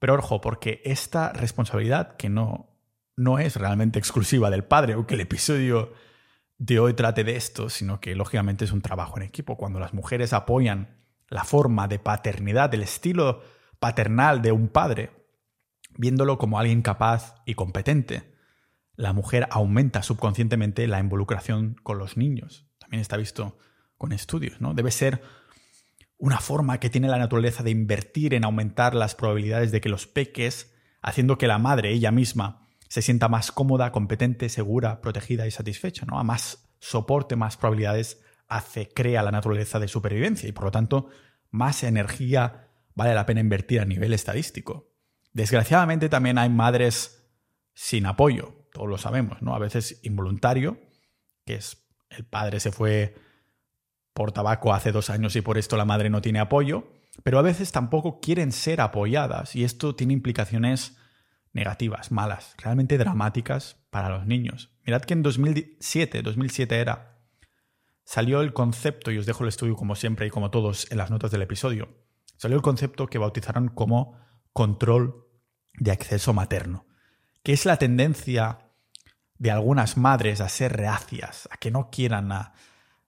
S1: Pero ojo, porque esta responsabilidad, que no, no es realmente exclusiva del padre, aunque el episodio de hoy trate de esto, sino que lógicamente es un trabajo en equipo. Cuando las mujeres apoyan la forma de paternidad, el estilo paternal de un padre, viéndolo como alguien capaz y competente, la mujer aumenta subconscientemente la involucración con los niños. También está visto con estudios, ¿no? Debe ser una forma que tiene la naturaleza de invertir en aumentar las probabilidades de que los peques, haciendo que la madre ella misma se sienta más cómoda, competente, segura, protegida y satisfecha, ¿no? A más soporte, más probabilidades hace, crea la naturaleza de supervivencia y por lo tanto más energía vale la pena invertir a nivel estadístico. Desgraciadamente también hay madres sin apoyo, todos lo sabemos, ¿no? A veces involuntario, que es el padre se fue por tabaco hace dos años y por esto la madre no tiene apoyo, pero a veces tampoco quieren ser apoyadas y esto tiene implicaciones negativas, malas, realmente dramáticas para los niños. Mirad que en 2007, 2007 era, salió el concepto, y os dejo el estudio como siempre y como todos en las notas del episodio, salió el concepto que bautizaron como control de acceso materno, que es la tendencia de algunas madres a ser reacias, a que no quieran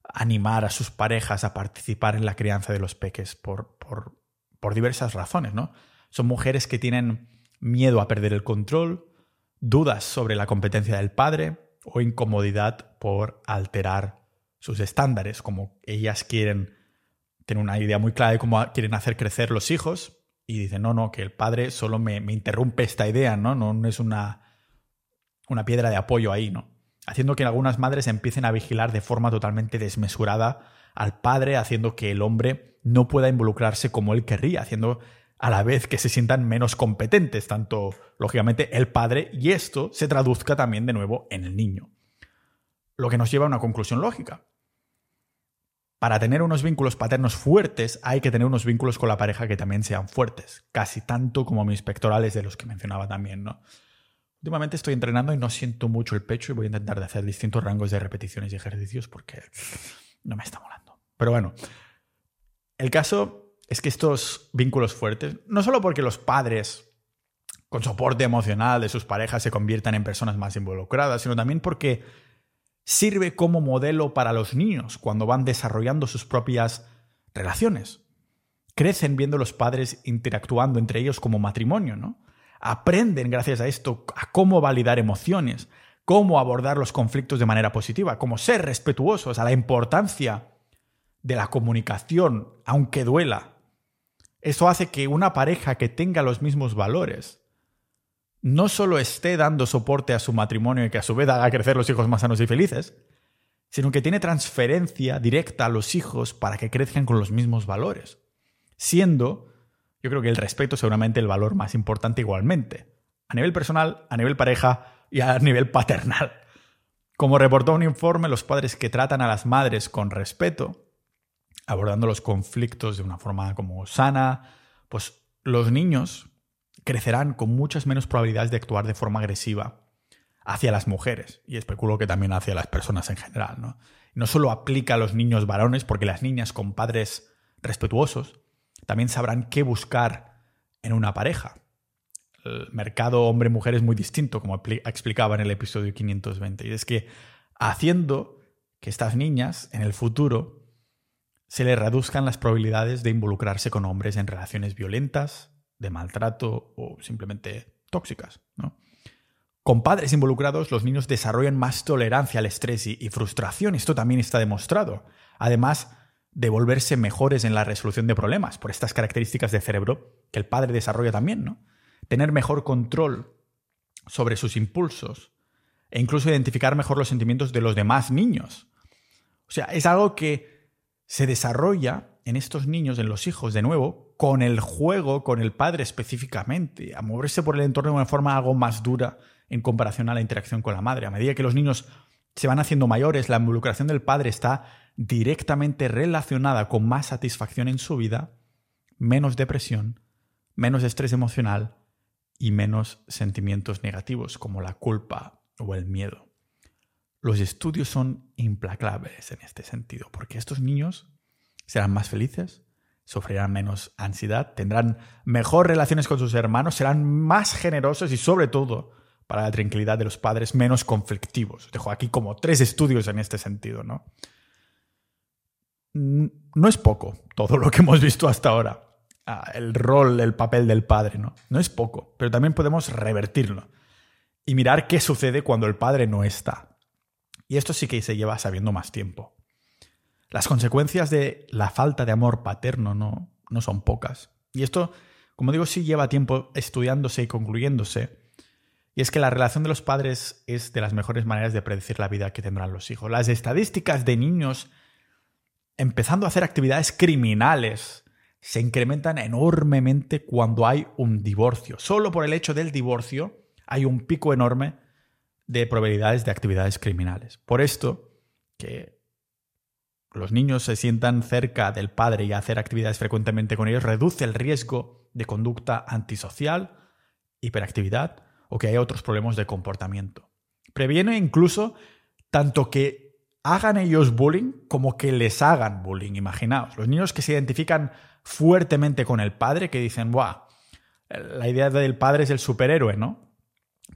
S1: animar a sus parejas a participar en la crianza de los peques por, por, por diversas razones, ¿no? Son mujeres que tienen miedo a perder el control, dudas sobre la competencia del padre o incomodidad por alterar sus estándares, como ellas quieren tener una idea muy clara de cómo quieren hacer crecer los hijos y dicen, no, no, que el padre solo me, interrumpe esta idea, ¿no? No, es una, una piedra de apoyo ahí, ¿no? Haciendo que algunas madres empiecen a vigilar de forma totalmente desmesurada al padre, haciendo que el hombre no pueda involucrarse como él querría, haciendo a la vez que se sientan menos competentes, tanto lógicamente el padre, y esto se traduzca también de nuevo en el niño. Lo que nos lleva a una conclusión lógica. Para tener unos vínculos paternos fuertes hay que tener unos vínculos con la pareja que también sean fuertes, casi tanto como mis pectorales de los que mencionaba también, ¿no? Últimamente estoy entrenando y no siento mucho el pecho y voy a intentar de hacer distintos rangos de repeticiones y ejercicios porque no me está molando. Pero bueno, el caso es que estos vínculos fuertes, no solo porque los padres con soporte emocional de sus parejas se conviertan en personas más involucradas, sino también porque sirve como modelo para los niños cuando van desarrollando sus propias relaciones. crecen viendo los padres interactuando entre ellos como matrimonio, ¿no? Aprenden gracias a esto a cómo validar emociones, cómo abordar los conflictos de manera positiva, cómo ser respetuosos, a la importancia de la comunicación, aunque duela. Eso hace que una pareja que tenga los mismos valores no solo esté dando soporte a su matrimonio y que a su vez haga crecer los hijos más sanos y felices, sino que tiene transferencia directa a los hijos para que crezcan con los mismos valores, siendo, yo creo que el respeto seguramente el valor más importante igualmente, a nivel personal, a nivel pareja y a nivel paternal. Como reportó un informe, los padres que tratan a las madres con respeto, abordando los conflictos de una forma como sana, pues los niños crecerán con muchas menos probabilidades de actuar de forma agresiva hacia las mujeres y especulo que también hacia las personas en general. ¿no? no solo aplica a los niños varones, porque las niñas con padres respetuosos también sabrán qué buscar en una pareja. El mercado hombre-mujer es muy distinto, como explicaba en el episodio 520. Y es que haciendo que estas niñas en el futuro se les reduzcan las probabilidades de involucrarse con hombres en relaciones violentas, de maltrato o simplemente tóxicas. ¿no? Con padres involucrados, los niños desarrollan más tolerancia al estrés y, frustración. Esto también está demostrado. Además de volverse mejores en la resolución de problemas por estas características de cerebro que el padre desarrolla también, ¿no? Tener mejor control sobre sus impulsos e incluso identificar mejor los sentimientos de los demás niños. O sea, es algo que se desarrolla en estos niños, en los hijos, de nuevo, con el juego, con el padre específicamente, a moverse por el entorno de una forma algo más dura en comparación a la interacción con la madre. A medida que los niños se van haciendo mayores, la involucración del padre está directamente relacionada con más satisfacción en su vida, menos depresión, menos estrés emocional y menos sentimientos negativos como la culpa o el miedo. Los estudios son implacables en este sentido, porque estos niños serán más felices, sufrirán menos ansiedad, tendrán mejor relaciones con sus hermanos, serán más generosos y sobre todo para la tranquilidad de los padres menos conflictivos. dejo aquí como tres estudios en este sentido, ¿no? No es poco todo lo que hemos visto hasta ahora. Ah, el rol, el papel del padre, ¿no? No es poco, pero también podemos revertirlo y mirar qué sucede cuando el padre no está. Y esto sí que se lleva sabiendo más tiempo. Las consecuencias de la falta de amor paterno no, no son pocas. Y esto, como digo, sí lleva tiempo estudiándose y concluyéndose, y es que la relación de los padres es de las mejores maneras de predecir la vida que tendrán los hijos. Las estadísticas de niños empezando a hacer actividades criminales se incrementan enormemente cuando hay un divorcio. Solo por el hecho del divorcio hay un pico enorme de probabilidades de actividades criminales. Por esto, que los niños se sientan cerca del padre y hacer actividades frecuentemente con ellos reduce el riesgo de conducta antisocial, hiperactividad, o que haya otros problemas de comportamiento. Previene incluso tanto que hagan ellos bullying como que les hagan bullying. Imaginaos, los niños que se identifican fuertemente con el padre, que dicen, ¡buah! La idea del padre es el superhéroe, ¿no?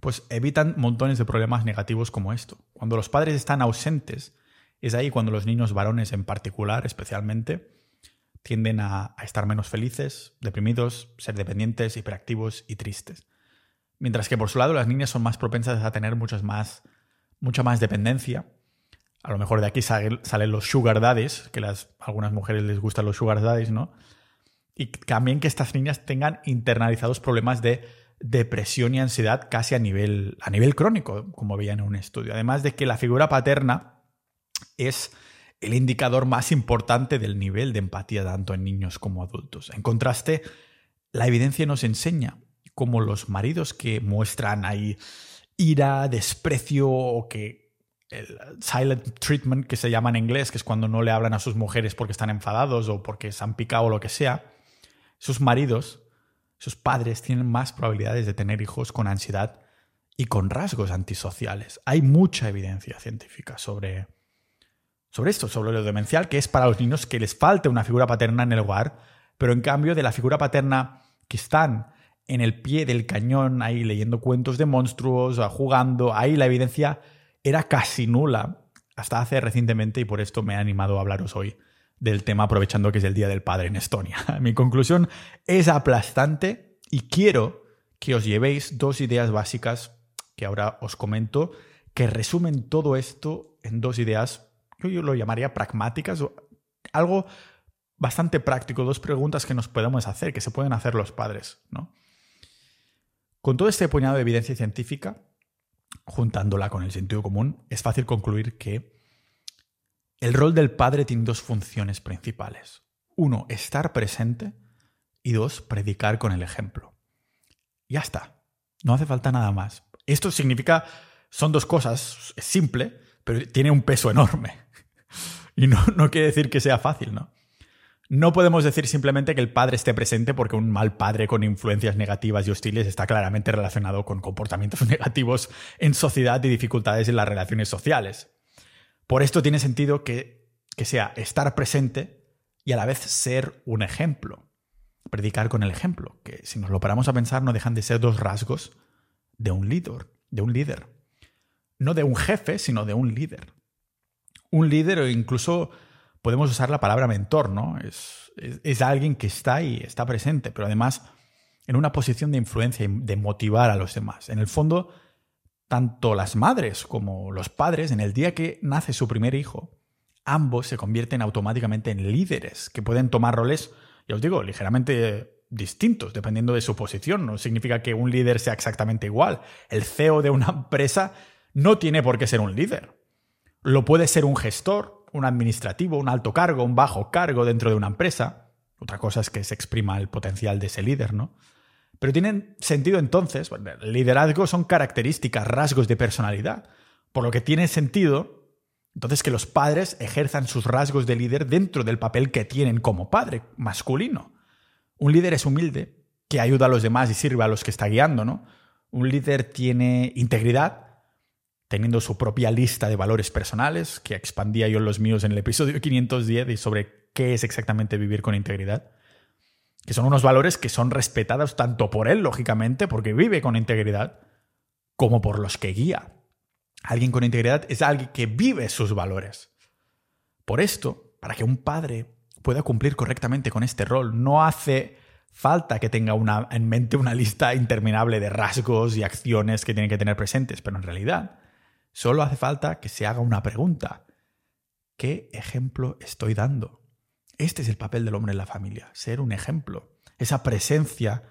S1: Pues evitan montones de problemas negativos como esto. Cuando los padres están ausentes, es ahí cuando los niños varones en particular, especialmente, tienden a, a estar menos felices, deprimidos, ser dependientes, hiperactivos y tristes. Mientras que por su lado las niñas son más propensas a tener muchas más, mucha más dependencia. A lo mejor de aquí salen, los sugar daddies, que las, a algunas mujeres les gustan los sugar daddies, ¿no? Y también que estas niñas tengan internalizados problemas de depresión y ansiedad casi a nivel, a nivel crónico, como veían en un estudio. Además de que la figura paterna es el indicador más importante del nivel de empatía tanto en niños como adultos. En contraste, la evidencia nos enseña como los maridos que muestran ahí ira, desprecio o que el silent treatment que se llama en inglés, que es cuando no le hablan a sus mujeres porque están enfadados o porque se han picado o lo que sea, sus maridos, sus padres tienen más probabilidades de tener hijos con ansiedad y con rasgos antisociales. Hay mucha evidencia científica sobre, sobre esto, sobre lo demencial, que es para los niños que les falta una figura paterna en el hogar, pero en cambio de la figura paterna que están en el pie del cañón, ahí leyendo cuentos de monstruos, jugando, ahí la evidencia era casi nula hasta hace recientemente y por esto me he animado a hablaros hoy del tema aprovechando que es el Día del Padre en Estonia. (laughs) Mi conclusión es aplastante y quiero que os llevéis dos ideas básicas que ahora os comento que resumen todo esto en dos ideas, yo lo llamaría pragmáticas, algo bastante práctico, dos preguntas que nos podemos hacer, que se pueden hacer los padres. ¿no? Con todo este puñado de evidencia científica, juntándola con el sentido común, es fácil concluir que el rol del padre tiene dos funciones principales. Uno, estar presente y dos, predicar con el ejemplo. Ya está. No hace falta nada más. Esto significa, son dos cosas, es simple, pero tiene un peso enorme. (laughs) Y no, no quiere decir que sea fácil, ¿no? No podemos decir simplemente que el padre esté presente porque un mal padre con influencias negativas y hostiles está claramente relacionado con comportamientos (laughs) negativos en sociedad y dificultades en las relaciones sociales. Por esto tiene sentido que, sea estar presente y a la vez ser un ejemplo. Predicar con el ejemplo, que si nos lo paramos a pensar no dejan de ser dos rasgos de un líder, de un líder. No de un jefe, sino de un líder. Un líder o incluso podemos usar la palabra mentor, ¿no? Es, es, alguien que está ahí, está presente, pero además en una posición de influencia y de motivar a los demás. En el fondo, tanto las madres como los padres, en el día que nace su primer hijo, ambos se convierten automáticamente en líderes que pueden tomar roles, ya os digo, ligeramente distintos, dependiendo de su posición. No significa que un líder sea exactamente igual. El CEO de una empresa no tiene por qué ser un líder. Lo puede ser un gestor, un administrativo, un alto cargo, un bajo cargo dentro de una empresa. Otra cosa es que se exprima el potencial de ese líder, ¿no? Pero tienen sentido entonces, liderazgo son características, rasgos de personalidad, por lo que tiene sentido entonces que los padres ejerzan sus rasgos de líder dentro del papel que tienen como padre masculino. Un líder es humilde, que ayuda a los demás y sirve a los que está guiando, ¿no? Un líder tiene integridad, teniendo su propia lista de valores personales, que expandía yo los míos en el episodio (laughs) 510 y sobre qué es exactamente vivir con integridad que son unos valores que son respetados tanto por él, lógicamente, porque vive con integridad, como por los que guía. Alguien con integridad es alguien que vive sus valores. Por esto, para que un padre pueda cumplir correctamente con este rol, no hace falta que tenga una, en mente una lista interminable de rasgos y acciones que tiene que tener presentes, pero en realidad solo hace falta que se haga una pregunta. ¿Qué ejemplo estoy dando? Este es el papel del hombre en la familia, ser un ejemplo. Esa presencia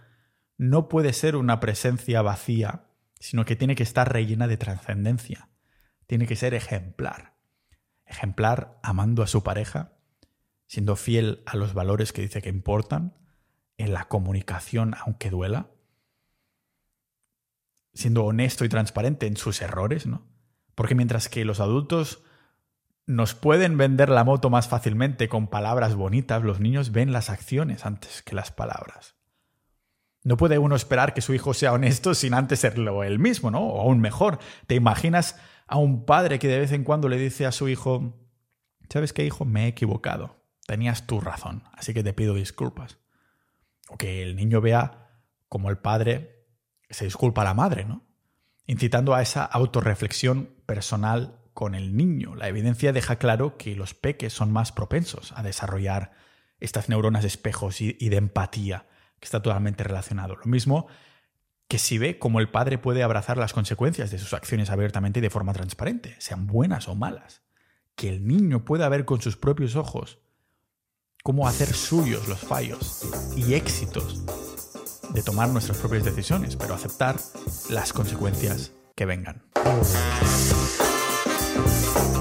S1: no puede ser una presencia vacía, sino que tiene que estar rellena de trascendencia. Tiene que ser ejemplar. Ejemplar amando a su pareja, siendo fiel a los valores que dice que importan, en la comunicación aunque duela, siendo honesto y transparente en sus errores, ¿no? Porque mientras que los adultos nos pueden vender la moto más fácilmente con palabras bonitas, los niños ven las acciones antes que las palabras. No puede uno esperar que su hijo sea honesto sin antes serlo él mismo, ¿no? O aún mejor, ¿te imaginas a un padre que de vez en cuando le dice a su hijo, ¿sabes qué, hijo? Me he equivocado. Tenías tu razón, así que te pido disculpas. O que el niño vea como el padre se disculpa a la madre, ¿no? Incitando a esa autorreflexión personal con el niño. La evidencia deja claro que los peques son más propensos a desarrollar estas neuronas de espejos y, de empatía, que está totalmente relacionado. Lo mismo que si ve cómo el padre puede abrazar las consecuencias de sus acciones abiertamente y de forma transparente, sean buenas o malas. Que el niño pueda ver con sus propios ojos cómo hacer suyos los fallos y éxitos de tomar nuestras propias decisiones, pero aceptar las consecuencias que vengan. Thank you.